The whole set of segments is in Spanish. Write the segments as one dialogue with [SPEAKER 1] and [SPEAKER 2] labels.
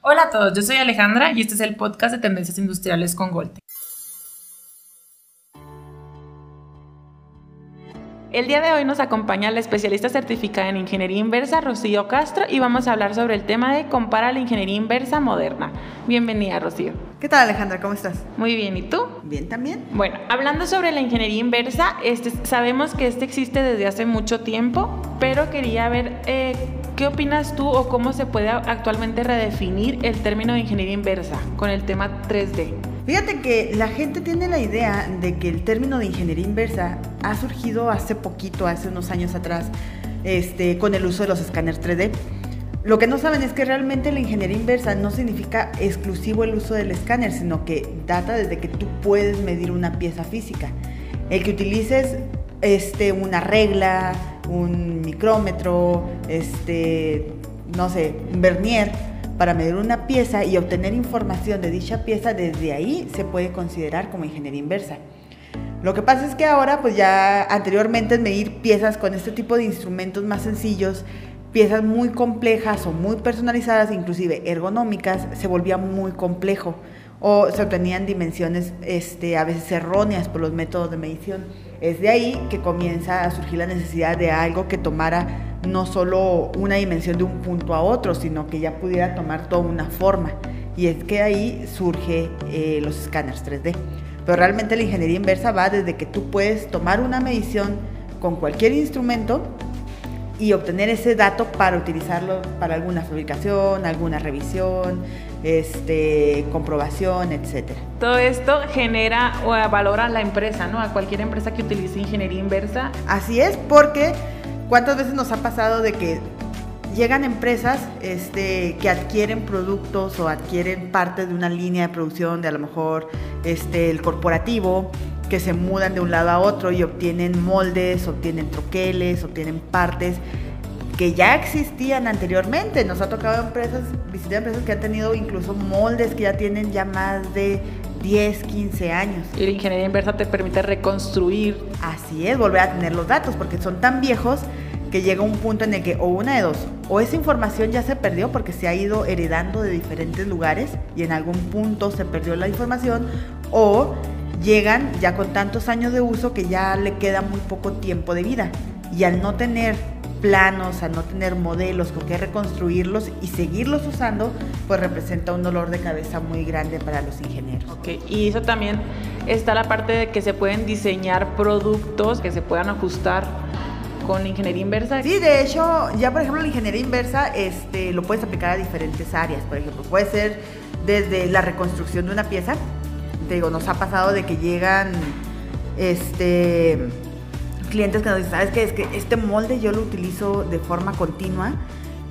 [SPEAKER 1] Hola a todos, yo soy Alejandra y este es el podcast de Tendencias Industriales con Golte. El día de hoy nos acompaña la especialista certificada en ingeniería inversa, Rocío Castro, y vamos a hablar sobre el tema de compara la ingeniería inversa moderna. Bienvenida, Rocío.
[SPEAKER 2] ¿Qué tal, Alejandra? ¿Cómo estás?
[SPEAKER 1] Muy bien, ¿y tú?
[SPEAKER 2] Bien también.
[SPEAKER 1] Bueno, hablando sobre la ingeniería inversa, este, sabemos que este existe desde hace mucho tiempo, pero quería ver eh, qué opinas tú o cómo se puede actualmente redefinir el término de ingeniería inversa con el tema 3D.
[SPEAKER 2] Fíjate que la gente tiene la idea de que el término de ingeniería inversa ha surgido hace poquito, hace unos años atrás, este, con el uso de los escáneres 3D. Lo que no saben es que realmente la ingeniería inversa no significa exclusivo el uso del escáner, sino que data desde que tú puedes medir una pieza física. El que utilices este, una regla, un micrómetro, este, no sé, un vernier, para medir una pieza y obtener información de dicha pieza, desde ahí se puede considerar como ingeniería inversa. Lo que pasa es que ahora, pues ya anteriormente medir piezas con este tipo de instrumentos más sencillos, piezas muy complejas o muy personalizadas, inclusive ergonómicas, se volvía muy complejo o se obtenían dimensiones este, a veces erróneas por los métodos de medición. Es de ahí que comienza a surgir la necesidad de algo que tomara no solo una dimensión de un punto a otro, sino que ya pudiera tomar toda una forma. Y es que ahí surge eh, los escáneres 3D. Pero realmente la ingeniería inversa va desde que tú puedes tomar una medición con cualquier instrumento y obtener ese dato para utilizarlo para alguna fabricación, alguna revisión, este, comprobación, etcétera.
[SPEAKER 1] Todo esto genera o valora a la empresa, ¿no? A cualquier empresa que utilice ingeniería inversa.
[SPEAKER 2] Así es, porque ¿Cuántas veces nos ha pasado de que llegan empresas este, que adquieren productos o adquieren parte de una línea de producción de a lo mejor este, el corporativo, que se mudan de un lado a otro y obtienen moldes, obtienen troqueles, obtienen partes que ya existían anteriormente. Nos ha tocado empresas, visitar empresas que han tenido incluso moldes que ya tienen ya más de 10, 15 años.
[SPEAKER 1] Y la ingeniería inversa te permite reconstruir.
[SPEAKER 2] Así es, volver a tener los datos, porque son tan viejos que llega un punto en el que o una de dos, o esa información ya se perdió porque se ha ido heredando de diferentes lugares y en algún punto se perdió la información, o llegan ya con tantos años de uso que ya le queda muy poco tiempo de vida. Y al no tener planos, a no tener modelos con qué reconstruirlos y seguirlos usando, pues representa un dolor de cabeza muy grande para los ingenieros.
[SPEAKER 1] Ok, y eso también está la parte de que se pueden diseñar productos que se puedan ajustar con ingeniería inversa.
[SPEAKER 2] Sí, de hecho, ya por ejemplo la ingeniería inversa este, lo puedes aplicar a diferentes áreas. Por ejemplo, puede ser desde la reconstrucción de una pieza. Te digo, nos ha pasado de que llegan este clientes que nos dicen, ¿sabes qué? Es que este molde yo lo utilizo de forma continua,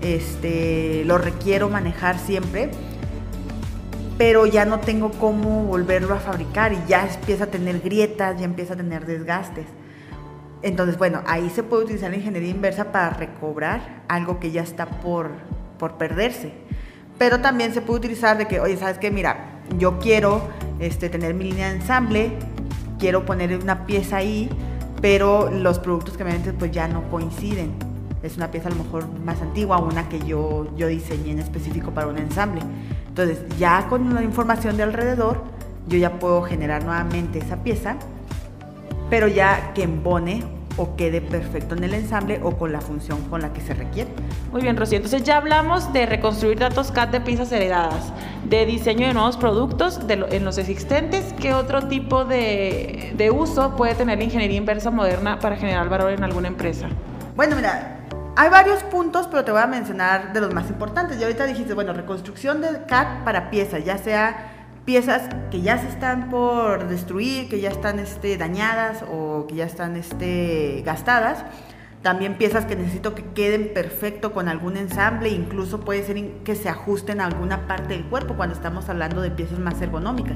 [SPEAKER 2] este, lo requiero manejar siempre, pero ya no tengo cómo volverlo a fabricar y ya empieza a tener grietas, ya empieza a tener desgastes. Entonces, bueno, ahí se puede utilizar la ingeniería inversa para recobrar algo que ya está por, por perderse. Pero también se puede utilizar de que, oye, ¿sabes qué? Mira, yo quiero este, tener mi línea de ensamble, quiero poner una pieza ahí, pero los productos que me venden pues ya no coinciden. Es una pieza a lo mejor más antigua, una que yo, yo diseñé en específico para un ensamble. Entonces ya con la información de alrededor, yo ya puedo generar nuevamente esa pieza, pero ya que embone o quede perfecto en el ensamble o con la función con la que se requiere.
[SPEAKER 1] Muy bien, Rocío. Entonces ya hablamos de reconstruir datos CAD de piezas heredadas, de diseño de nuevos productos en los existentes. ¿Qué otro tipo de, de uso puede tener la ingeniería inversa moderna para generar valor en alguna empresa?
[SPEAKER 2] Bueno, mira, hay varios puntos, pero te voy a mencionar de los más importantes. Y ahorita dijiste, bueno, reconstrucción de CAD para piezas, ya sea piezas que ya se están por destruir, que ya están este, dañadas o que ya están este, gastadas. También piezas que necesito que queden perfecto con algún ensamble, incluso puede ser que se ajusten a alguna parte del cuerpo cuando estamos hablando de piezas más ergonómicas.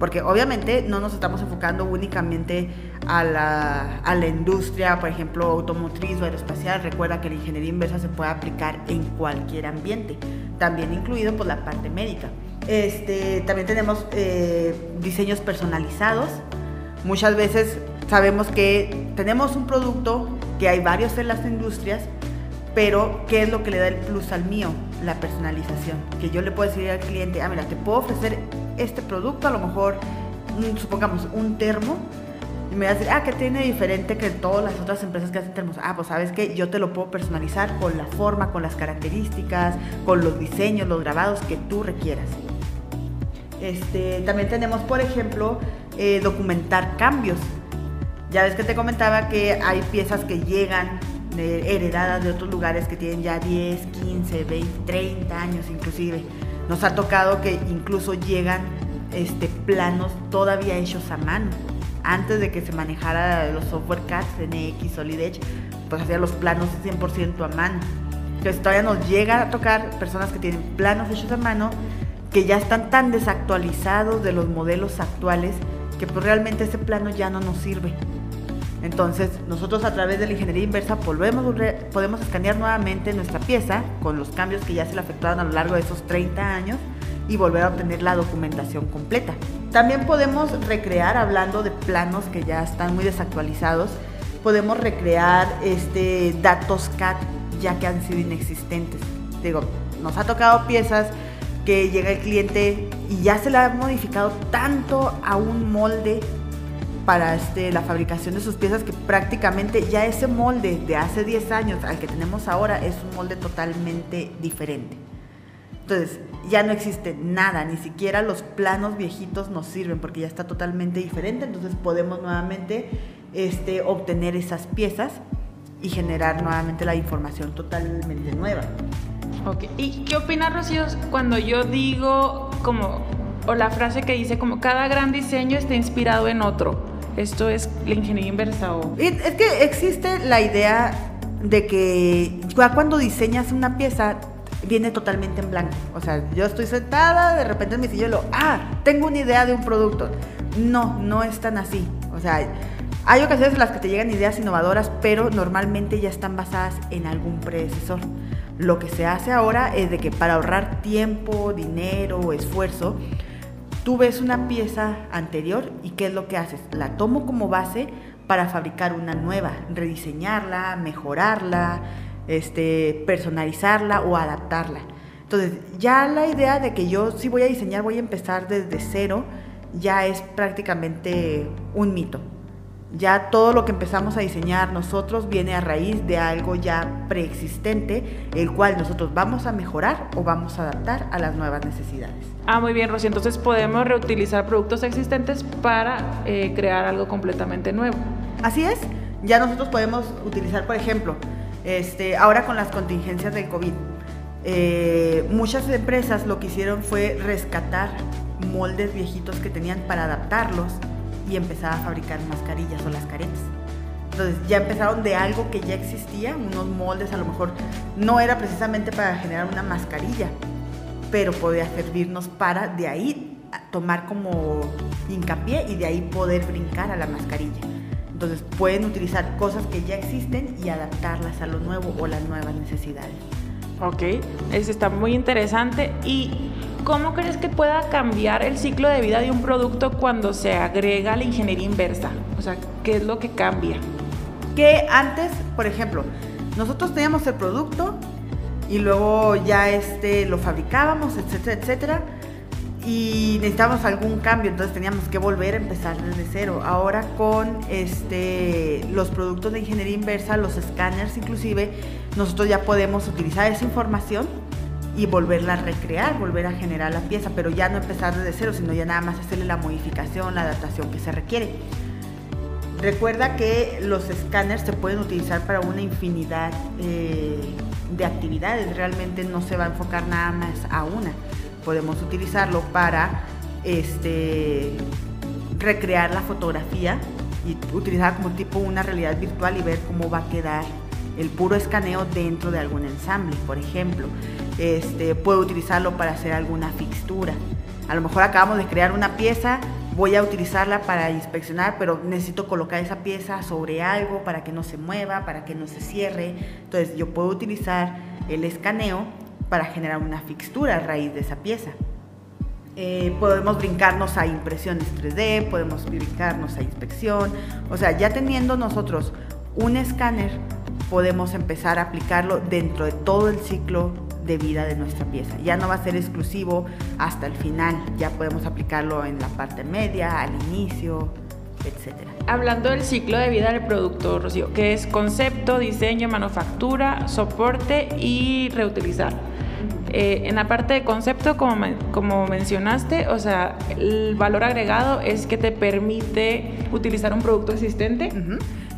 [SPEAKER 2] Porque obviamente no nos estamos enfocando únicamente a la, a la industria, por ejemplo, automotriz o aeroespacial. Recuerda que la ingeniería inversa se puede aplicar en cualquier ambiente, también incluido por la parte médica. Este, también tenemos eh, diseños personalizados. Muchas veces sabemos que tenemos un producto, que hay varios en las industrias, pero ¿qué es lo que le da el plus al mío? La personalización. Que yo le puedo decir al cliente, ah, mira, te puedo ofrecer este producto, a lo mejor, supongamos, un termo, y me va a decir, ah, ¿qué tiene diferente que todas las otras empresas que hacen termos? Ah, pues sabes que yo te lo puedo personalizar con la forma, con las características, con los diseños, los grabados que tú requieras. Este, también tenemos, por ejemplo, eh, documentar cambios. Ya ves que te comentaba que hay piezas que llegan heredadas de otros lugares que tienen ya 10, 15, 20, 30 años inclusive. Nos ha tocado que incluso llegan este, planos todavía hechos a mano. Antes de que se manejara los software CAD, NX, Solid Edge, pues hacía los planos 100% a mano. Entonces todavía nos llega a tocar personas que tienen planos hechos a mano que ya están tan desactualizados de los modelos actuales que pues realmente ese plano ya no nos sirve. Entonces, nosotros a través de la ingeniería inversa volvemos, podemos escanear nuevamente nuestra pieza con los cambios que ya se le afectaron a lo largo de esos 30 años y volver a obtener la documentación completa. También podemos recrear, hablando de planos que ya están muy desactualizados, podemos recrear este, datos CAD ya que han sido inexistentes. Digo, nos ha tocado piezas que llega el cliente y ya se le ha modificado tanto a un molde para este, la fabricación de sus piezas que prácticamente ya ese molde de hace 10 años al que tenemos ahora es un molde totalmente diferente. Entonces, ya no existe nada, ni siquiera los planos viejitos nos sirven porque ya está totalmente diferente, entonces podemos nuevamente este, obtener esas piezas y generar nuevamente la información totalmente nueva.
[SPEAKER 1] Ok, ¿y qué opina Rocío cuando yo digo como, o la frase que dice como cada gran diseño está inspirado en otro? Esto es la ingeniería inversa o...
[SPEAKER 2] Es que existe la idea de que cuando diseñas una pieza viene totalmente en blanco. O sea, yo estoy sentada, de repente en mi sillón lo, ah, tengo una idea de un producto. No, no es tan así. O sea, hay ocasiones en las que te llegan ideas innovadoras, pero normalmente ya están basadas en algún predecesor. Lo que se hace ahora es de que para ahorrar tiempo, dinero, esfuerzo, tú ves una pieza anterior y ¿qué es lo que haces? La tomo como base para fabricar una nueva, rediseñarla, mejorarla, este, personalizarla o adaptarla. Entonces, ya la idea de que yo si voy a diseñar, voy a empezar desde cero, ya es prácticamente un mito. Ya todo lo que empezamos a diseñar nosotros viene a raíz de algo ya preexistente, el cual nosotros vamos a mejorar o vamos a adaptar a las nuevas necesidades.
[SPEAKER 1] Ah, muy bien, Rosy. Entonces podemos reutilizar productos existentes para eh, crear algo completamente nuevo.
[SPEAKER 2] Así es. Ya nosotros podemos utilizar, por ejemplo, este, ahora con las contingencias del COVID, eh, muchas empresas lo que hicieron fue rescatar moldes viejitos que tenían para adaptarlos y empezaba a fabricar mascarillas o las caretas. Entonces ya empezaron de algo que ya existía, unos moldes a lo mejor no era precisamente para generar una mascarilla, pero podía servirnos para de ahí tomar como hincapié y de ahí poder brincar a la mascarilla. Entonces pueden utilizar cosas que ya existen y adaptarlas a lo nuevo o las nuevas necesidades.
[SPEAKER 1] Ok, eso está muy interesante. ¿Y cómo crees que pueda cambiar el ciclo de vida de un producto cuando se agrega la ingeniería inversa? O sea, ¿qué es lo que cambia?
[SPEAKER 2] Que antes, por ejemplo, nosotros teníamos el producto y luego ya este lo fabricábamos, etcétera, etcétera y necesitábamos algún cambio, entonces teníamos que volver a empezar desde cero. Ahora con este, los productos de ingeniería inversa, los escáneres inclusive, nosotros ya podemos utilizar esa información y volverla a recrear, volver a generar la pieza, pero ya no empezar desde cero, sino ya nada más hacerle la modificación, la adaptación que se requiere. Recuerda que los escáneres se pueden utilizar para una infinidad eh, de actividades, realmente no se va a enfocar nada más a una podemos utilizarlo para este, recrear la fotografía y utilizar como tipo una realidad virtual y ver cómo va a quedar el puro escaneo dentro de algún ensamble, por ejemplo. Este, puedo utilizarlo para hacer alguna fixtura. A lo mejor acabamos de crear una pieza, voy a utilizarla para inspeccionar, pero necesito colocar esa pieza sobre algo para que no se mueva, para que no se cierre. Entonces yo puedo utilizar el escaneo para generar una fixtura a raíz de esa pieza. Eh, podemos brincarnos a impresiones 3D, podemos brincarnos a inspección, o sea, ya teniendo nosotros un escáner, podemos empezar a aplicarlo dentro de todo el ciclo de vida de nuestra pieza. Ya no va a ser exclusivo hasta el final, ya podemos aplicarlo en la parte media, al inicio, etcétera.
[SPEAKER 1] Hablando del ciclo de vida del producto, Rocío, que es concepto, diseño, manufactura, soporte y reutilizar. Eh, en la parte de concepto, como, como mencionaste, o sea, el valor agregado es que te permite utilizar un producto existente.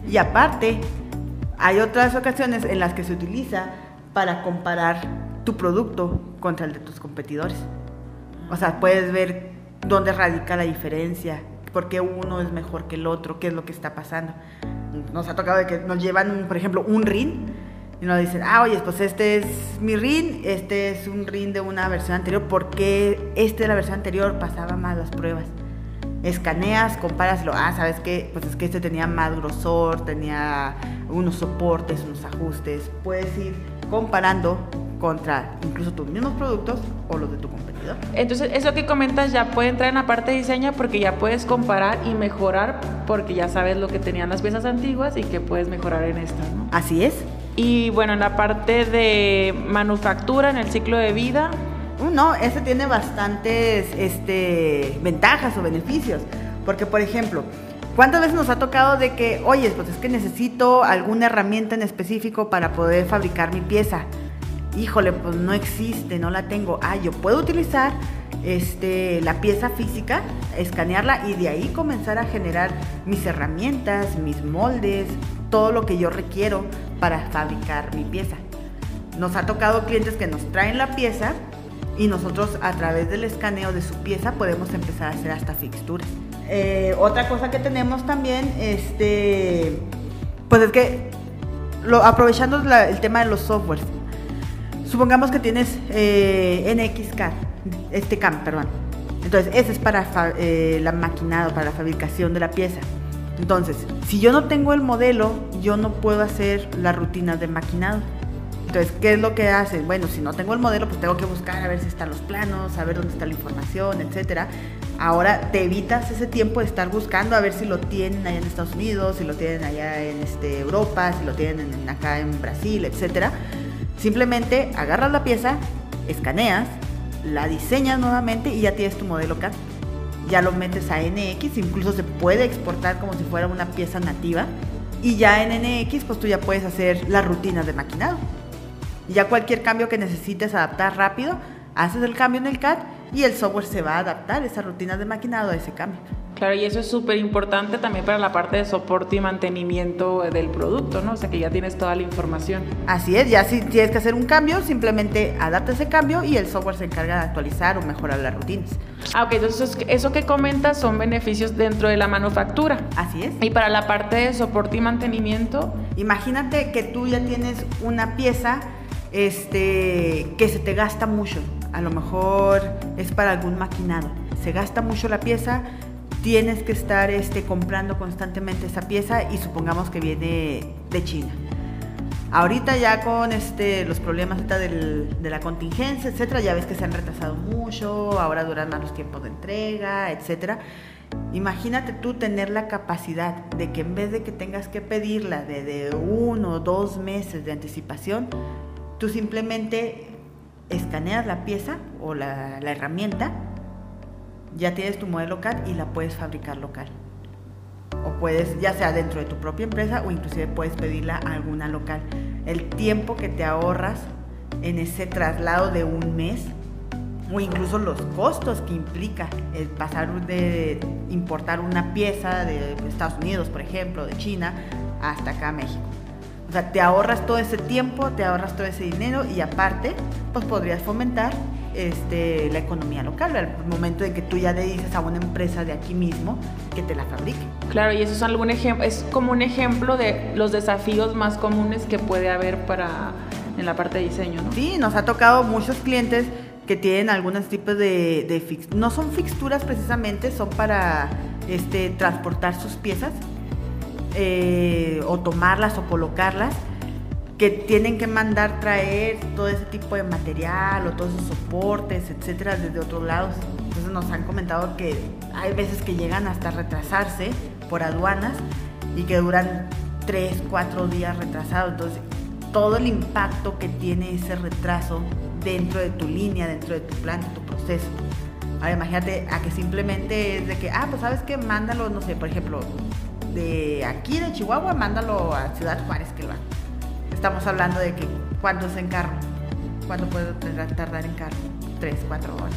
[SPEAKER 2] Y aparte, hay otras ocasiones en las que se utiliza para comparar tu producto contra el de tus competidores. O sea, puedes ver dónde radica la diferencia, por qué uno es mejor que el otro, qué es lo que está pasando. Nos ha tocado de que nos llevan, por ejemplo, un rin y nos dicen, ah, oye, pues este es mi rin, este es un rin de una versión anterior, ¿por qué este de la versión anterior pasaba más las pruebas? Escaneas, compáraslo, ah, ¿sabes qué? Pues es que este tenía más grosor, tenía unos soportes, unos ajustes, puedes ir comparando contra incluso tus mismos productos o los de tu competidor.
[SPEAKER 1] Entonces, eso que comentas ya puede entrar en la parte de diseño porque ya puedes comparar y mejorar porque ya sabes lo que tenían las piezas antiguas y que puedes mejorar en estas, ¿no?
[SPEAKER 2] Así es.
[SPEAKER 1] Y bueno, en la parte de manufactura, en el ciclo de vida.
[SPEAKER 2] Uh, no, ese tiene bastantes este, ventajas o beneficios. Porque, por ejemplo, ¿cuántas veces nos ha tocado de que, oye, pues es que necesito alguna herramienta en específico para poder fabricar mi pieza? Híjole, pues no existe, no la tengo. Ah, yo puedo utilizar este, la pieza física, escanearla y de ahí comenzar a generar mis herramientas, mis moldes, todo lo que yo requiero para fabricar mi pieza. Nos ha tocado clientes que nos traen la pieza y nosotros a través del escaneo de su pieza podemos empezar a hacer hasta fixturas. Eh, otra cosa que tenemos también, este, pues es que lo, aprovechando el tema de los softwares, supongamos que tienes eh, NXCAD, este CAM, perdón. Entonces, ese es para eh, la maquinado, para la fabricación de la pieza. Entonces, si yo no tengo el modelo, yo no puedo hacer la rutina de maquinado. Entonces, ¿qué es lo que hace? Bueno, si no tengo el modelo, pues tengo que buscar a ver si están los planos, a ver dónde está la información, etcétera. Ahora te evitas ese tiempo de estar buscando a ver si lo tienen allá en Estados Unidos, si lo tienen allá en este, Europa, si lo tienen acá en Brasil, etcétera. Simplemente agarras la pieza, escaneas, la diseñas nuevamente y ya tienes tu modelo CAD ya lo metes a NX, incluso se puede exportar como si fuera una pieza nativa. Y ya en NX, pues tú ya puedes hacer las rutinas de maquinado. Ya cualquier cambio que necesites adaptar rápido, haces el cambio en el CAD y el software se va a adaptar esa rutina de maquinado a ese cambio.
[SPEAKER 1] Claro, y eso es súper importante también para la parte de soporte y mantenimiento del producto, ¿no? O sea, que ya tienes toda la información.
[SPEAKER 2] Así es, ya si tienes que hacer un cambio, simplemente adapta ese cambio y el software se encarga de actualizar o mejorar las rutinas.
[SPEAKER 1] Ah, ok, entonces eso que comentas son beneficios dentro de la manufactura.
[SPEAKER 2] Así es.
[SPEAKER 1] Y para la parte de soporte y mantenimiento.
[SPEAKER 2] Imagínate que tú ya tienes una pieza este, que se te gasta mucho. A lo mejor es para algún maquinado. Se gasta mucho la pieza tienes que estar este, comprando constantemente esa pieza y supongamos que viene de China. Ahorita ya con este, los problemas de la contingencia, etcétera, ya ves que se han retrasado mucho, ahora duran más los tiempos de entrega, etcétera. Imagínate tú tener la capacidad de que en vez de que tengas que pedirla de, uno o dos meses de anticipación, tú simplemente escaneas la pieza o la herramienta ya tienes tu modelo CAD y la puedes fabricar local. O puedes, ya sea dentro de tu propia empresa o inclusive puedes pedirla a alguna local. El tiempo que te ahorras en ese traslado de un mes o incluso los costos que implica el pasar de importar una pieza de Estados Unidos, por ejemplo, de China, hasta acá a México. O sea, te ahorras todo ese tiempo, te ahorras todo ese dinero y aparte, pues podrías fomentar este, la economía local, al momento en que tú ya le dices a una empresa de aquí mismo que te la fabrique.
[SPEAKER 1] Claro, y eso es, algún es como un ejemplo de los desafíos más comunes que puede haber para en la parte de diseño, ¿no?
[SPEAKER 2] Sí, nos ha tocado muchos clientes que tienen algunos tipos de, de no son fixturas precisamente, son para este, transportar sus piezas eh, o tomarlas o colocarlas que tienen que mandar traer todo ese tipo de material o todos esos soportes, etcétera, desde otros lados. Entonces nos han comentado que hay veces que llegan hasta retrasarse por aduanas y que duran 3, 4 días retrasado. Entonces, todo el impacto que tiene ese retraso dentro de tu línea, dentro de tu plan, de tu proceso. Ahora imagínate a que simplemente es de que, ah, pues sabes que mándalo, no sé, por ejemplo, de aquí de Chihuahua, mándalo a Ciudad Juárez, que va. Estamos hablando de que cuánto es en carro, cuánto puede tardar en carro, 3, 4 horas.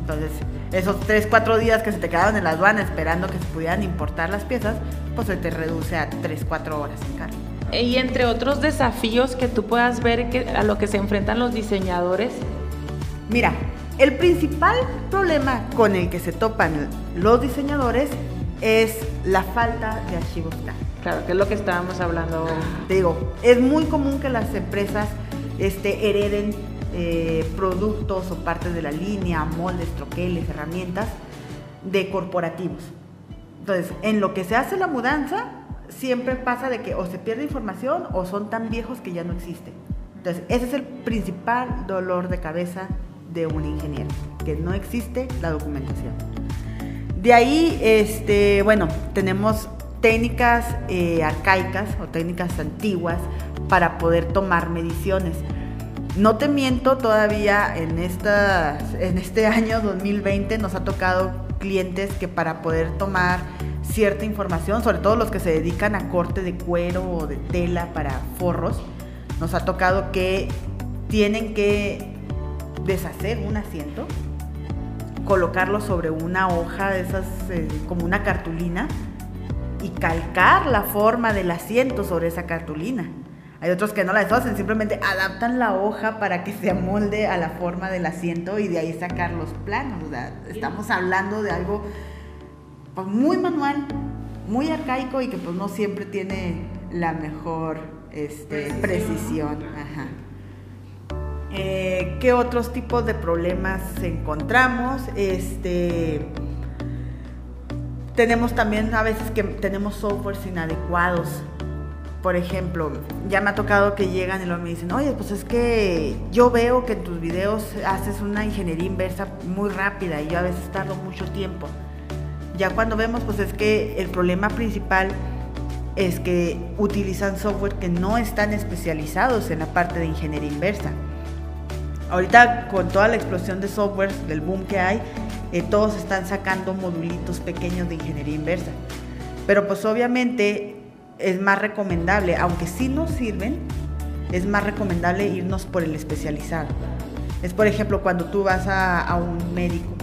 [SPEAKER 2] Entonces, esos 3, 4 días que se te quedaron en la aduana esperando que se pudieran importar las piezas, pues se te reduce a 3, 4 horas en carro.
[SPEAKER 1] Y entre otros desafíos que tú puedas ver que, a lo que se enfrentan los diseñadores.
[SPEAKER 2] Mira, el principal problema con el que se topan los diseñadores es la falta de archivos
[SPEAKER 1] Claro, que es lo que estábamos hablando.
[SPEAKER 2] Te digo, es muy común que las empresas este, hereden eh, productos o partes de la línea, moldes, troqueles, herramientas de corporativos. Entonces, en lo que se hace la mudanza, siempre pasa de que o se pierde información o son tan viejos que ya no existen. Entonces, ese es el principal dolor de cabeza de un ingeniero, que no existe la documentación. De ahí, este, bueno, tenemos técnicas eh, arcaicas o técnicas antiguas para poder tomar mediciones. No te miento, todavía en, esta, en este año 2020 nos ha tocado clientes que para poder tomar cierta información, sobre todo los que se dedican a corte de cuero o de tela para forros, nos ha tocado que tienen que deshacer un asiento, colocarlo sobre una hoja de esas, eh, como una cartulina, y calcar la forma del asiento sobre esa cartulina. Hay otros que no la deshacen, simplemente adaptan la hoja para que se amolde a la forma del asiento y de ahí sacar los planos. estamos hablando de algo pues, muy manual, muy arcaico y que pues no siempre tiene la mejor este, precisión. Eh, ¿Qué otros tipos de problemas encontramos? Este, tenemos también a veces que tenemos softwares inadecuados por ejemplo, ya me ha tocado que llegan y luego me dicen, oye, pues es que yo veo que en tus videos haces una ingeniería inversa muy rápida y yo a veces tardo mucho tiempo. Ya cuando vemos, pues es que el problema principal es que utilizan software que no están especializados en la parte de ingeniería inversa. Ahorita con toda la explosión de software, del boom que hay, eh, todos están sacando modulitos pequeños de ingeniería inversa. Pero pues obviamente es más recomendable, aunque sí nos sirven, es más recomendable irnos por el especializado. Es por ejemplo cuando tú vas a, un médico.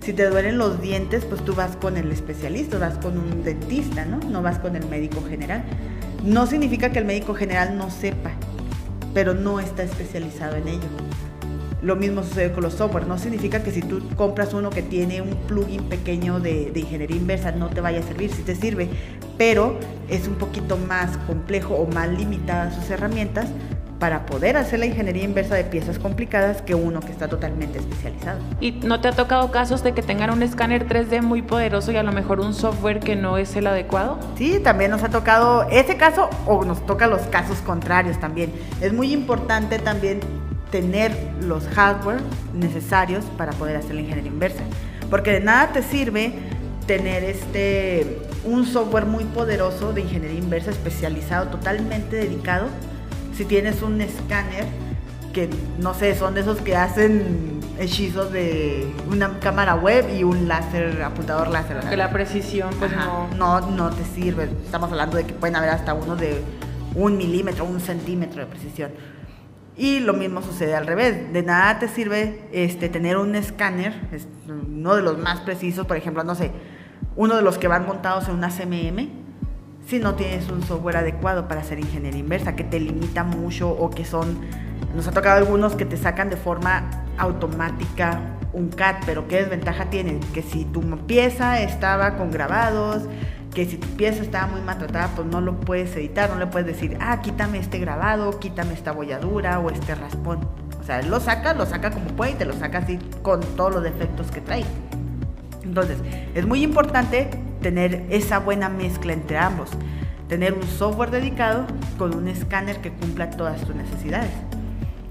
[SPEAKER 2] Si te duelen los dientes, pues tú vas con el especialista, vas con un dentista, ¿no? No vas con el médico general. No significa que el médico general no sepa, pero no está especializado en ello. Lo mismo sucede con los software. No significa que si tú compras uno que tiene un plugin pequeño de, de, ingeniería inversa no te vaya a servir. Si te sirve, pero es un poquito más complejo o más limitada sus herramientas para poder hacer la ingeniería inversa de piezas complicadas que uno que está totalmente especializado.
[SPEAKER 1] ¿Y no te ha tocado casos de que tengan un escáner 3D muy poderoso y a lo mejor un software que no es el adecuado?
[SPEAKER 2] Sí, también nos ha tocado ese caso o nos toca los casos contrarios también. Es muy importante también tener los hardware necesarios para poder hacer la ingeniería inversa, porque de nada te sirve tener este un software muy poderoso de ingeniería inversa especializado, totalmente dedicado. Si tienes un escáner que no sé, son de esos que hacen hechizos de una cámara web y un láser, apuntador láser.
[SPEAKER 1] Que la precisión pues no...
[SPEAKER 2] no... No te sirve. Estamos hablando de que pueden haber hasta uno de un milímetro, un centímetro de precisión. Y lo mismo sucede al revés. De nada te sirve este, tener un escáner, uno de los más precisos, por ejemplo, no sé, uno de los que van montados en una CMM, si no tienes un software adecuado para hacer ingeniería inversa, que te limita mucho o que son, nos ha tocado algunos que te sacan de forma automática un CAD, pero ¿qué desventaja tienen? Que si tu pieza estaba con grabados, que si tu pieza estaba muy maltratada, pues no lo puedes editar, no le puedes decir, ah, quítame este grabado, quítame esta bolladura o este raspón. O sea, él lo saca, lo saca como puede y te lo saca así con todos los defectos que trae. Entonces, es muy importante tener esa buena mezcla entre ambos. Tener un software dedicado con un escáner que cumpla todas tus necesidades.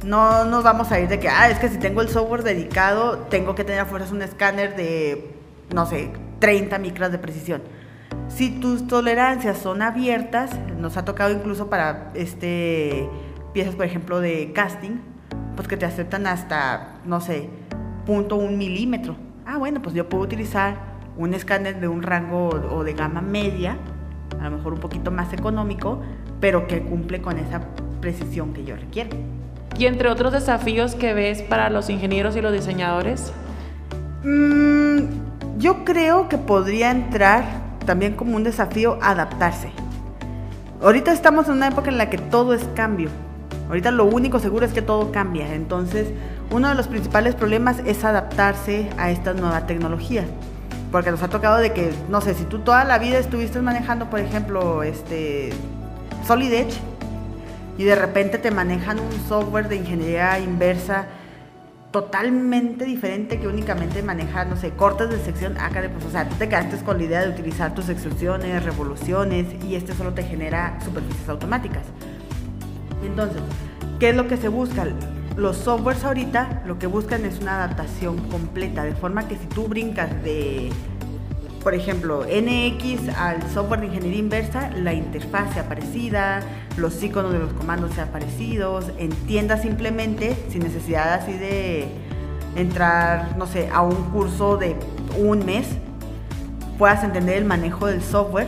[SPEAKER 2] No nos vamos a ir de que, ah, es que si tengo el software dedicado, tengo que tener a fuerzas un escáner de, no sé, 30 micras de precisión. Si tus tolerancias son abiertas, nos ha tocado incluso para este piezas, por ejemplo, de casting, pues que te aceptan hasta, no sé, punto un milímetro. Ah, bueno, pues yo puedo utilizar un escáner de un rango o de gama media, a lo mejor un poquito más económico, pero que cumple con esa precisión que yo requiero.
[SPEAKER 1] Y entre otros desafíos que ves para los ingenieros y los diseñadores.
[SPEAKER 2] Mm, yo creo que podría entrar también como un desafío adaptarse. Ahorita estamos en una época en la que todo es cambio. Ahorita lo único seguro es que todo cambia. Entonces, uno de los principales problemas es adaptarse a esta nueva tecnología. Porque nos ha tocado de que, no sé, si tú toda la vida estuviste manejando, por ejemplo, este Solid Edge, y de repente te manejan un software de ingeniería inversa totalmente diferente que únicamente manejar, no sé, cortes de sección acá de pues, o sea, tú te quedaste con la idea de utilizar tus extrusiones, revoluciones y este solo te genera superficies automáticas. Entonces, ¿qué es lo que se busca? Los softwares ahorita lo que buscan es una adaptación completa, de forma que si tú brincas de por ejemplo, NX al software de ingeniería inversa, la interfaz sea parecida, los iconos de los comandos sean parecidos, entienda simplemente, sin necesidad así de entrar, no sé, a un curso de un mes, puedas entender el manejo del software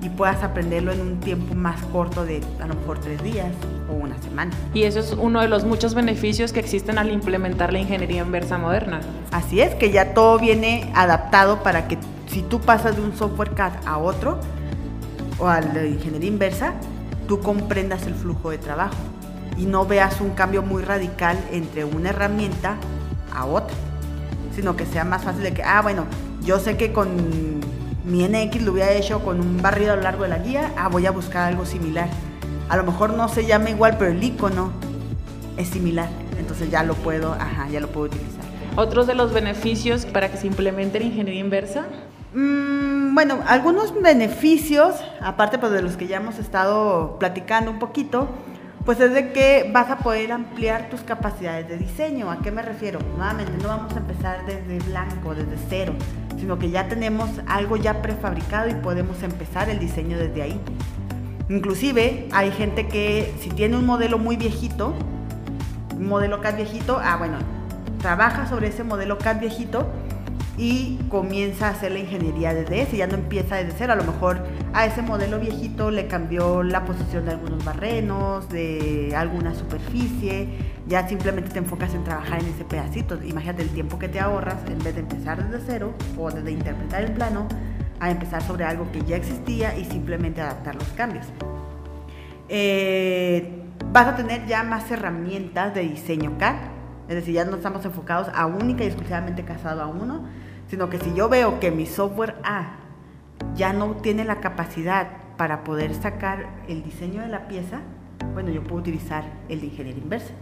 [SPEAKER 2] y puedas aprenderlo en un tiempo más corto de a lo mejor tres días o una semana.
[SPEAKER 1] Y eso es uno de los muchos beneficios que existen al implementar la ingeniería inversa moderna.
[SPEAKER 2] Así es, que ya todo viene adaptado para que si tú pasas de un software CAD a otro, o a la ingeniería inversa, tú comprendas el flujo de trabajo y no veas un cambio muy radical entre una herramienta a otra, sino que sea más fácil de que, ah, bueno, yo sé que con mi NX lo hubiera hecho con un barrido a lo largo de la guía, ah, voy a buscar algo similar. A lo mejor no se llama igual, pero el icono es similar, entonces ya lo puedo, ajá, ya lo puedo utilizar.
[SPEAKER 1] Otros de los beneficios para que se implemente la ingeniería inversa
[SPEAKER 2] Mm, bueno, algunos beneficios, aparte pues, de los que ya hemos estado platicando un poquito, pues es de que vas a poder ampliar tus capacidades de diseño. ¿A qué me refiero? Nuevamente, no vamos a empezar desde blanco, desde cero, sino que ya tenemos algo ya prefabricado y podemos empezar el diseño desde ahí. Inclusive hay gente que si tiene un modelo muy viejito, un modelo CAD viejito, ah bueno, trabaja sobre ese modelo CAD viejito y comienza a hacer la ingeniería desde ese, ya no empieza desde cero, a lo mejor a ese modelo viejito le cambió la posición de algunos barrenos, de alguna superficie, ya simplemente te enfocas en trabajar en ese pedacito, imagínate el tiempo que te ahorras en vez de empezar desde cero o desde interpretar el plano, a empezar sobre algo que ya existía y simplemente adaptar los cambios. Eh, vas a tener ya más herramientas de diseño CAD, es decir, ya no estamos enfocados a única y exclusivamente casado a uno, sino que si yo veo que mi software A ya no tiene la capacidad para poder sacar el diseño de la pieza, bueno, yo puedo utilizar el de ingeniería inversa.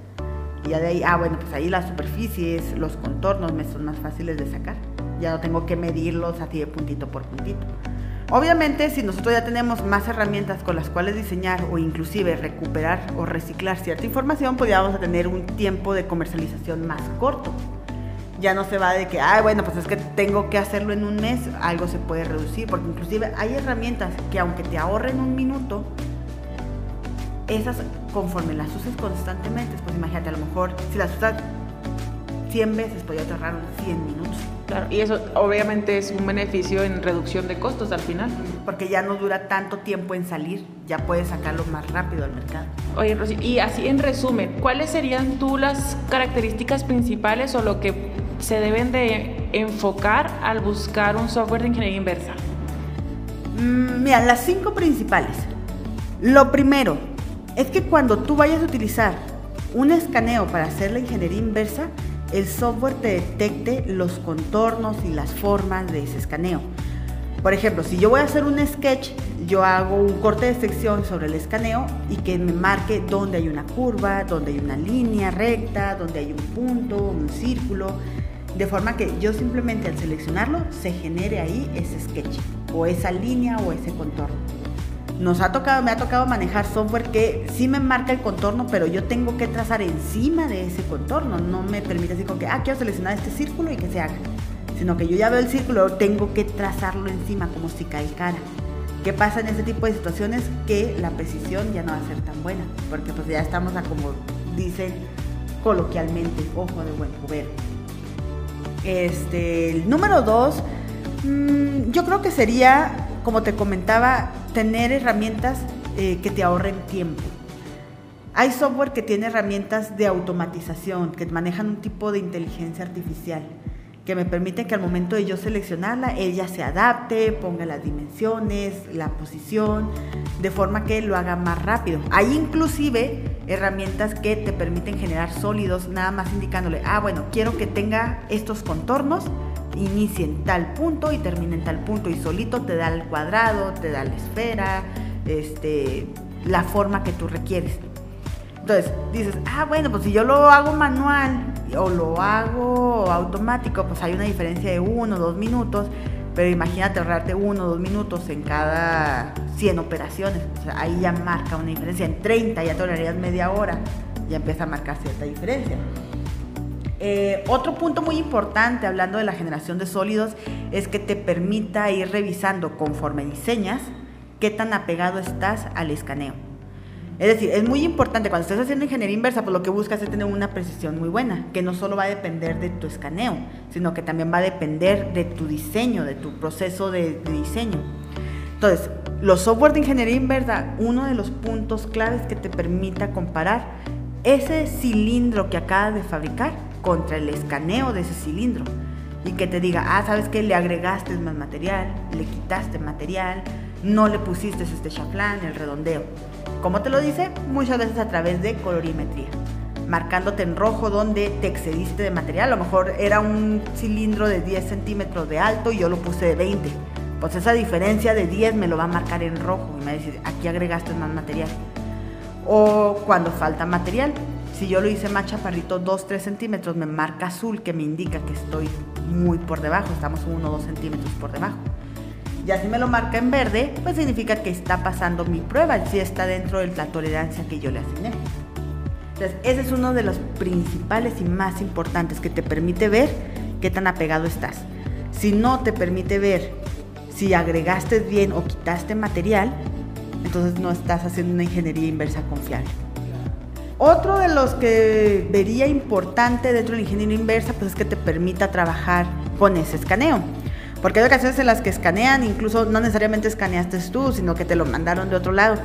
[SPEAKER 2] Y ya de ahí, ah, bueno, pues ahí las superficies, los contornos me son más fáciles de sacar. Ya no tengo que medirlos así de puntito por puntito. Obviamente, si nosotros ya tenemos más herramientas con las cuales diseñar o inclusive recuperar o reciclar cierta información, pues ya vamos a tener un tiempo de comercialización más corto ya no se va de que, ay, bueno, pues es que tengo que hacerlo en un mes, algo se puede reducir, porque inclusive hay herramientas que aunque te ahorren un minuto, esas conforme las uses constantemente, pues imagínate, a lo mejor si las usas 100 veces, podría te ahorrar 100 minutos.
[SPEAKER 1] Claro, y eso obviamente es un beneficio en reducción de costos al final.
[SPEAKER 2] Porque ya no dura tanto tiempo en salir, ya puedes sacarlo más rápido al mercado.
[SPEAKER 1] Oye, Rosy, y así en resumen, ¿cuáles serían tú las características principales o lo que se deben de enfocar al buscar un software de ingeniería inversa?
[SPEAKER 2] Mm, mira, las cinco principales. Lo primero es que cuando tú vayas a utilizar un escaneo para hacer la ingeniería inversa, el software te detecte los contornos y las formas de ese escaneo. Por ejemplo, si yo voy a hacer un sketch, yo hago un corte de sección sobre el escaneo y que me marque dónde hay una curva, dónde hay una línea recta, dónde hay un punto, un círculo, de forma que yo simplemente al seleccionarlo se genere ahí ese sketch o esa línea o ese contorno. Nos ha tocado, me ha tocado manejar software que sí me marca el contorno, pero yo tengo que trazar encima de ese contorno. No me permite así como que, ah, quiero seleccionar este círculo y que se haga. sino que yo ya veo el círculo, tengo que trazarlo encima como si calcara. ¿Qué pasa en este tipo de situaciones? Que la precisión ya no va a ser tan buena, porque pues ya estamos a como dicen coloquialmente, ojo de buen cubero. Este, el número dos, mm, yo creo que sería, como te comentaba, tener herramientas eh, que te ahorren tiempo. Hay software que tiene herramientas de automatización, que manejan un tipo de inteligencia artificial que me permite que al momento de yo seleccionarla, ella se adapte, ponga las dimensiones, la posición, de forma que lo haga más rápido. Hay inclusive herramientas que te permiten generar sólidos, nada más indicándole, ah, bueno, quiero que tenga estos contornos, inicie en tal punto y termine en tal punto, y solito te da el cuadrado, te da la esfera, este, la forma que tú requieres. Entonces dices, ah, bueno, pues si yo lo hago manual o lo hago automático, pues hay una diferencia de uno o dos minutos, pero imagínate ahorrarte uno o dos minutos en cada 100 operaciones, o sea, ahí ya marca una diferencia. En 30 ya te ahorrarías media hora, ya empieza a marcar cierta diferencia. Eh, otro punto muy importante hablando de la generación de sólidos es que te permita ir revisando conforme diseñas qué tan apegado estás al escaneo. Es decir, es muy importante cuando estés haciendo ingeniería inversa, pues lo que buscas es tener una precisión muy buena, que no solo va a depender de tu escaneo, sino que también va a depender de tu diseño, de tu proceso de, diseño. Entonces, los software de ingeniería inversa, uno de los puntos claves que te permita comparar ese cilindro que acabas de fabricar contra el escaneo de ese cilindro y que te diga, ah, sabes que le agregaste más material, le quitaste material, no le pusiste este chaflán, el redondeo. ¿Cómo te lo dice? Muchas veces a través de colorimetría, marcándote en rojo donde te excediste de material. A lo mejor era un cilindro de 10 centímetros de alto y yo lo puse de 20. Pues esa diferencia de 10 me lo va a marcar en rojo y me va a decir, aquí agregaste más material. O cuando falta material, si yo lo hice más chaparrito 2-3 centímetros, me marca azul que me indica que estoy muy por debajo, estamos 1 o 2 centímetros por debajo. Ya si me lo marca en verde, pues significa que está pasando mi prueba, si está dentro de la tolerancia que yo le asigné. Entonces, ese es uno de los principales y más importantes que te permite ver qué tan apegado estás. Si no te permite ver si agregaste bien o quitaste material, entonces no estás haciendo una ingeniería inversa confiable. Otro de los que vería importante dentro de la ingeniería inversa, pues es que te permita trabajar con ese escaneo. Porque hay ocasiones en las que escanean, incluso no necesariamente escaneaste tú, sino que te lo mandaron de otro lado.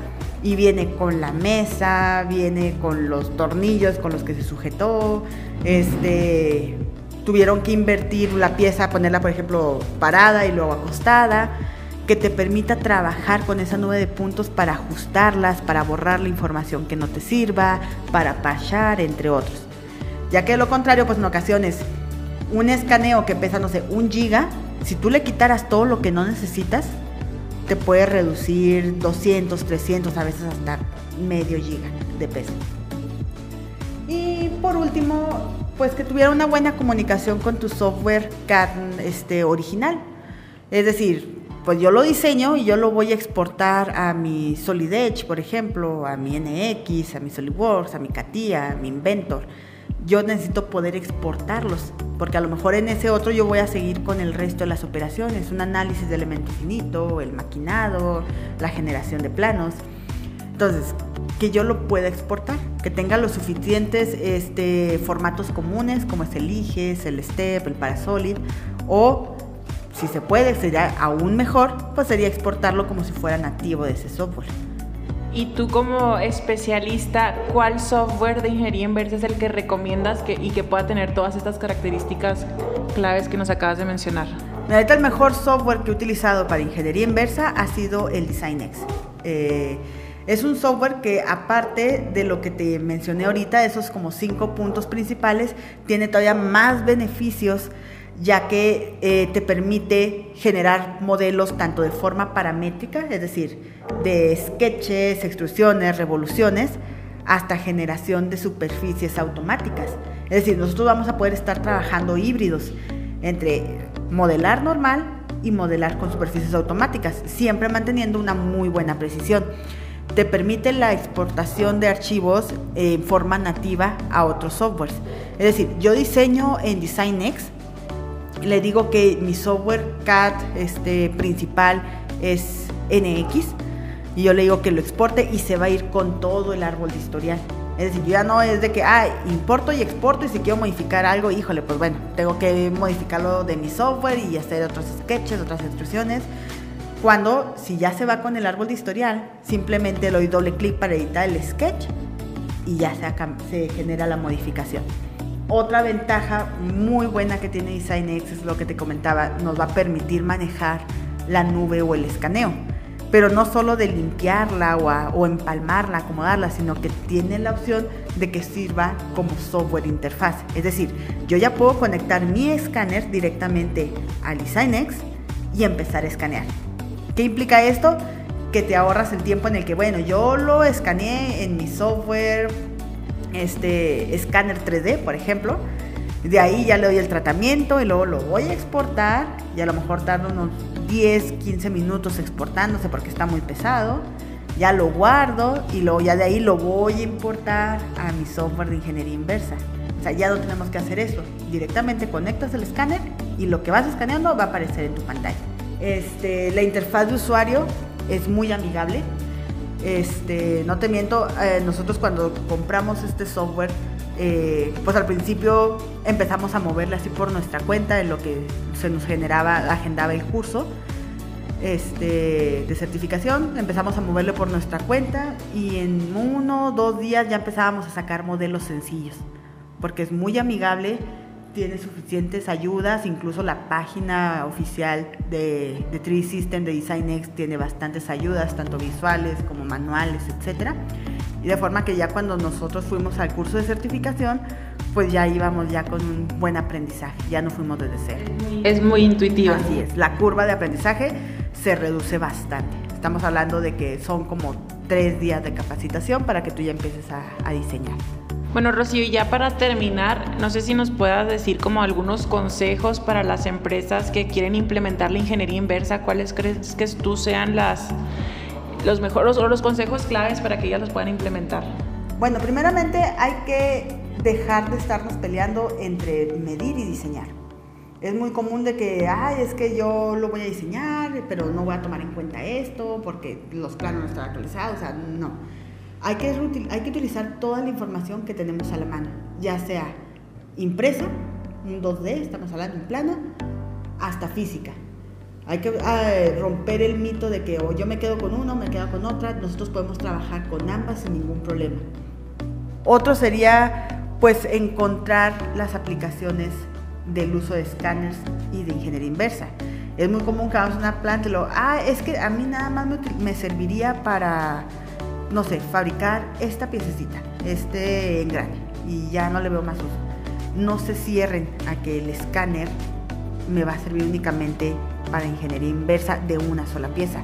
[SPEAKER 2] Y viene con la mesa, viene con los tornillos con los que se sujetó. Este, tuvieron que invertir la pieza, ponerla, por ejemplo, parada y luego acostada, que te permita trabajar con esa nube de puntos para ajustarlas, para borrar la información que no te sirva, para pachar, entre otros. Ya que de lo contrario, pues en ocasiones, un escaneo que pesa, no sé, un giga, si tú le quitaras todo lo que no necesitas, te puede reducir 200, 300, a veces hasta medio giga de peso. Y por último, pues que tuviera una buena comunicación con tu software CAD este, original. Es decir, pues yo lo diseño y yo lo voy a exportar a mi Solid Edge, por ejemplo, a mi NX, a mi SolidWorks, a mi CATIA, a mi Inventor yo necesito poder exportarlos, porque a lo mejor en ese otro yo voy a seguir con el resto de las operaciones, un análisis de elemento finito, el maquinado, la generación de planos. Entonces, que yo lo pueda exportar, que tenga los suficientes este, formatos comunes como es el IGES, el STEP, el Parasolid, o si se puede, sería aún mejor, pues sería exportarlo como si fuera nativo de ese software.
[SPEAKER 1] Y tú como especialista, ¿cuál software de ingeniería inversa es el que recomiendas y que pueda tener todas estas características claves que nos acabas de mencionar?
[SPEAKER 2] el mejor software que he utilizado para ingeniería inversa ha sido el DesignX. Eh, es un software que aparte de lo que te mencioné ahorita, esos como cinco puntos principales, tiene todavía más beneficios ya que eh, te permite generar modelos tanto de forma paramétrica, es decir, de sketches, extrusiones, revoluciones, hasta generación de superficies automáticas. Es decir, nosotros vamos a poder estar trabajando híbridos entre modelar normal y modelar con superficies automáticas, siempre manteniendo una muy buena precisión. Te permite la exportación de archivos en forma nativa a otros softwares. Es decir, yo diseño en DesignX le digo que mi software CAD este, principal es NX y yo le digo que lo exporte y se va a ir con todo el árbol de historial. Es decir, ya no es de que, ah, importo y exporto y si quiero modificar algo, híjole, pues bueno, tengo que modificarlo de mi software y hacer otros sketches, otras instrucciones. Cuando, si ya se va con el árbol de historial, simplemente le doy doble clic para editar el sketch y ya se, se genera la modificación. Otra ventaja muy buena que tiene DesignX es lo que te comentaba, nos va a permitir manejar la nube o el escaneo pero no solo de limpiarla o, empalmarla, acomodarla, sino que tiene la opción de que sirva como software interfaz. Es decir, yo ya puedo conectar mi escáner directamente al DesignX y empezar a escanear. ¿Qué implica esto? Que te ahorras el tiempo en el que, bueno, yo lo escaneé en mi software, este, escáner 3D, por ejemplo. De ahí ya le doy el tratamiento y luego lo voy a exportar y a lo mejor tarda unos 10, 15 minutos exportándose porque está muy pesado. Ya lo guardo y luego ya de ahí lo voy a importar a mi software de ingeniería inversa. O sea, ya no tenemos que hacer eso. Directamente conectas el escáner y lo que vas escaneando va a aparecer en tu pantalla. Este, la interfaz de usuario es muy amigable. Este, no te miento, eh, nosotros cuando compramos este software, eh, pues al principio empezamos a moverle así por nuestra cuenta en lo que se nos generaba, agendaba el curso este, de certificación, empezamos a moverle por nuestra cuenta y en uno o dos días ya empezábamos a sacar modelos sencillos, porque es muy amigable, tiene suficientes ayudas, incluso la página oficial de, de 3D System de DesignX tiene bastantes ayudas, tanto visuales como manuales, etcétera. Y de forma que ya cuando nosotros fuimos al curso de certificación, pues ya íbamos ya con un buen aprendizaje, ya no fuimos desde cero.
[SPEAKER 1] Es muy intuitiva.
[SPEAKER 2] Así es, la curva de aprendizaje se reduce bastante. Estamos hablando de que son como tres días de capacitación para que tú ya empieces a, a diseñar.
[SPEAKER 1] Bueno, Rocío, y ya para terminar, no sé si nos puedas decir como algunos consejos para las empresas que quieren implementar la ingeniería inversa, cuáles crees que tú sean las los mejores o los consejos claves para que ellas los puedan implementar?
[SPEAKER 2] Bueno, primeramente hay que dejar de estarnos peleando entre medir y diseñar. Es muy común de que, ay, es que yo lo voy a diseñar, pero no voy a tomar en cuenta esto porque los planos no están actualizados. O sea, no. Hay que, hay que utilizar toda la información que tenemos a la mano, ya sea impresa, un 2D, estamos hablando de un plano, hasta física. Hay que ah, romper el mito de que yo me quedo con uno, me quedo con otra. Nosotros podemos trabajar con ambas sin ningún problema. Otro sería, pues, encontrar las aplicaciones del uso de escáneres y de ingeniería inversa. Es muy común que hagamos una planta y lo, ah, es que a mí nada más me, me serviría para, no sé, fabricar esta piececita, este engrane, y ya no le veo más uso. No se cierren a que el escáner me va a servir únicamente para ingeniería inversa de una sola pieza.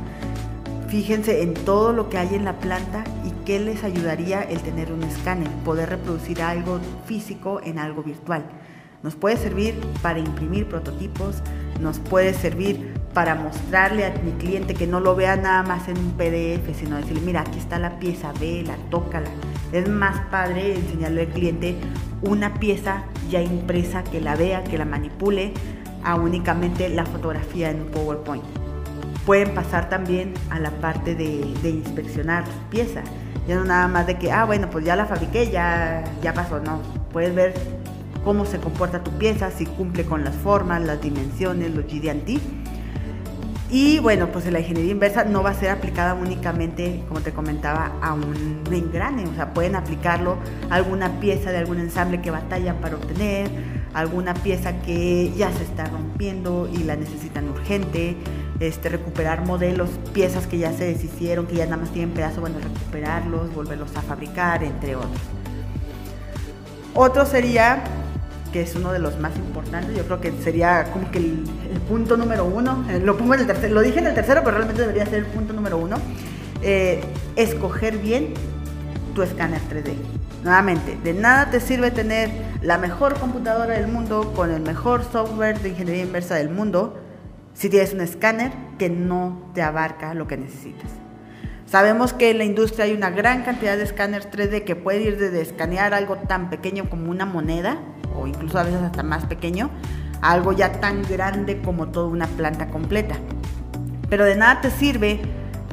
[SPEAKER 2] Fíjense en todo lo que hay en la planta y qué les ayudaría el tener un escáner, poder reproducir algo físico en algo virtual. Nos puede servir para imprimir prototipos, nos puede servir para mostrarle a mi cliente que no lo vea nada más en un PDF, sino decirle, mira, aquí está la pieza, vela, tócala. Es más padre enseñarle al cliente una pieza ya impresa, que la vea, que la manipule, a únicamente la fotografía en un PowerPoint. Pueden pasar también a la parte de, inspeccionar su pieza. Ya no nada más de que, ah, bueno, pues ya la fabriqué, ya, ya pasó. No, puedes ver cómo se comporta tu pieza, si cumple con las formas, las dimensiones, los GD&T. Y bueno, pues la ingeniería inversa no va a ser aplicada únicamente, como te comentaba, a un engrane. O sea, pueden aplicarlo a alguna pieza de algún ensamble que batallan para obtener, alguna pieza que ya se está rompiendo y la necesitan urgente, este, recuperar modelos, piezas que ya se deshicieron, que ya nada más tienen pedazo, bueno, recuperarlos, volverlos a fabricar, entre otros. Otro sería, que es uno de los más importantes, yo creo que sería como que el, punto número uno, eh, lo pongo en el tercero, lo dije en el tercero, pero realmente debería ser el punto número uno, eh, escoger bien tu escáner 3D. Nuevamente, de nada te sirve tener la mejor computadora del mundo con el mejor software de ingeniería inversa del mundo si tienes un escáner que no te abarca lo que necesitas. Sabemos que en la industria hay una gran cantidad de escáneres 3D que puede ir desde escanear algo tan pequeño como una moneda o incluso a veces hasta más pequeño algo ya tan grande como toda una planta completa. Pero de nada te sirve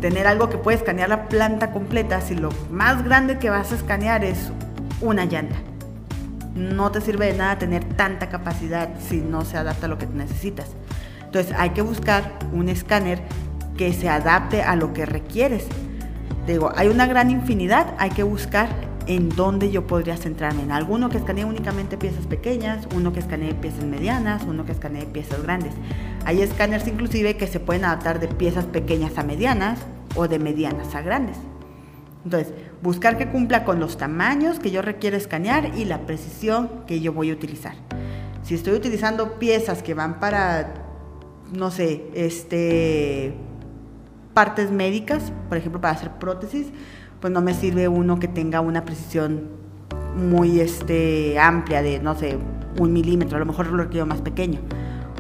[SPEAKER 2] tener algo que puede escanear la planta completa si lo más grande que vas a escanear es una llanta. No te sirve de nada tener tanta capacidad si no se adapta a lo que necesitas. Entonces hay que buscar un escáner que se adapte a lo que requieres. Digo, hay una gran infinidad, hay que buscar en dónde yo podría centrarme. En alguno que escanee únicamente piezas pequeñas, uno que escanee piezas medianas, uno que escanee piezas grandes. Hay escáneres inclusive que se pueden adaptar de piezas pequeñas a medianas o de medianas a grandes. Entonces, buscar que cumpla con los tamaños que yo requiero escanear y la precisión que yo voy a utilizar. Si estoy utilizando piezas que van para, no sé, este, partes médicas, por ejemplo, para hacer prótesis, pues no me sirve uno que tenga una precisión muy este, amplia de, no sé, un milímetro, a lo mejor lo requiero más pequeño.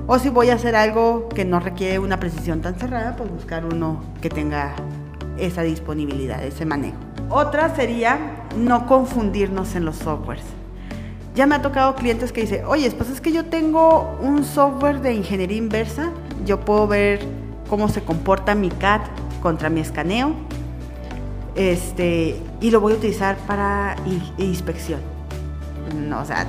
[SPEAKER 2] O si voy a hacer algo que no requiere una precisión tan cerrada, pues buscar uno que tenga esa disponibilidad, ese manejo. Otra sería no confundirnos en los softwares. Ya me ha tocado clientes que dicen, oye, pues es que yo tengo un software de ingeniería inversa, yo puedo ver cómo se comporta mi CAD contra mi escaneo, este, y lo voy a utilizar para inspección. No, o sea,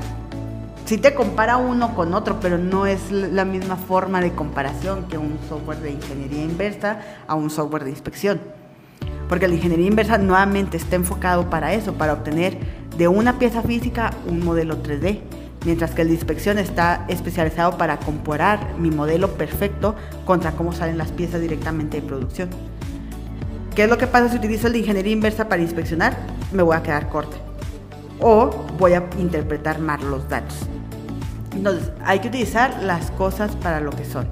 [SPEAKER 2] sí te compara uno con otro, pero no es la misma forma de comparación que un software de ingeniería inversa a un software de inspección. Porque la ingeniería inversa nuevamente está enfocado para eso, para obtener de una pieza física un modelo 3D, mientras que de inspección está especializado para comparar mi modelo perfecto contra cómo salen las piezas directamente de producción. ¿Qué es lo que pasa si utilizo de ingeniería inversa para inspeccionar? Me voy a quedar corta. O voy a interpretar mal los datos. Entonces, hay que utilizar las cosas para lo que son.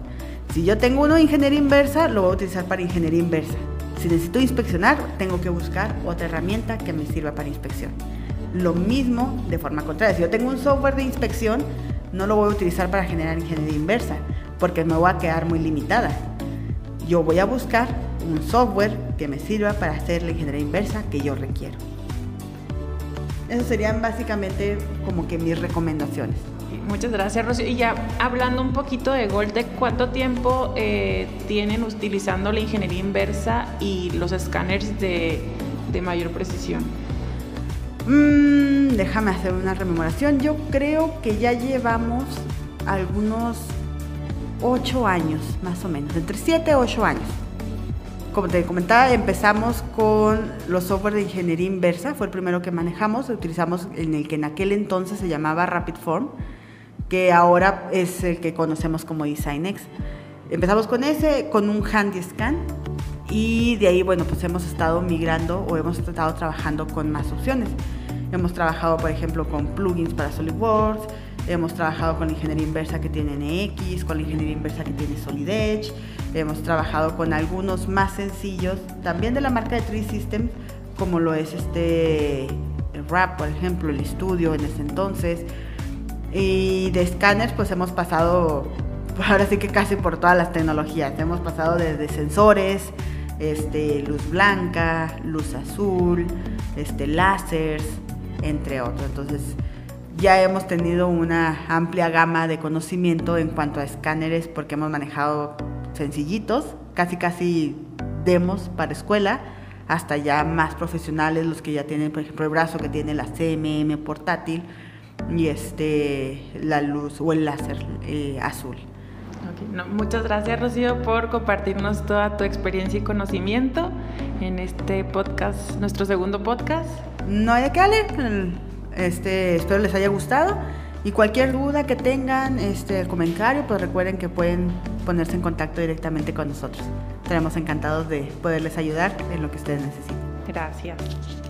[SPEAKER 2] Si yo tengo uno de ingeniería inversa, lo voy a utilizar para ingeniería inversa. Si necesito inspeccionar, tengo que buscar otra herramienta que me sirva para inspección. Lo mismo de forma contraria. Si yo tengo un software de inspección, no lo voy a utilizar para generar ingeniería inversa, porque me voy a quedar muy limitada. Yo voy a buscar un software que me sirva para hacer la ingeniería inversa que yo requiero. Esas serían básicamente como que mis recomendaciones.
[SPEAKER 1] Muchas gracias, Rocío. Y ya hablando un poquito de Goldec, ¿cuánto tiempo eh, tienen utilizando la ingeniería inversa y los escáneres de, de mayor precisión?
[SPEAKER 2] Mm, déjame hacer una rememoración. Yo creo que ya llevamos algunos 8 años, más o menos, entre 7 y 8 años como te comentaba, empezamos con los software de ingeniería inversa, fue el primero que manejamos, utilizamos en el que en aquel entonces se llamaba RapidForm, que ahora es el que conocemos como DesignX. Empezamos con ese, con un Handy Scan, y de ahí, bueno, pues hemos estado migrando o hemos estado trabajando con más opciones. Hemos trabajado, por ejemplo, con plugins para SolidWorks, hemos trabajado con la ingeniería inversa que tiene NX, con la ingeniería inversa que tiene Solid Edge, hemos trabajado con algunos más sencillos, también de la marca de Tree Systems, como lo es este el RAP, por ejemplo, el estudio en ese entonces. Y de scanners, pues hemos pasado, ahora sí que casi por todas las tecnologías. Hemos pasado desde sensores, este, luz blanca, luz azul, este, láseres, entre otros. Entonces, ya hemos tenido una amplia gama de conocimiento en cuanto a escáneres porque hemos manejado sencillitos, casi casi demos para escuela, hasta ya más profesionales, los que ya tienen, por ejemplo, el brazo que tiene la CMM portátil y este, la luz o el láser eh, azul.
[SPEAKER 1] muchas gracias Rocío por compartirnos toda tu experiencia y conocimiento en este podcast, nuestro segundo podcast.
[SPEAKER 2] No hay qué, Ale. Este, espero les haya gustado. Y cualquier duda que tengan, este, comentario, pues recuerden que pueden ponerse en contacto directamente con nosotros. Estaremos encantados de poderles ayudar en lo que ustedes necesiten.
[SPEAKER 1] Gracias.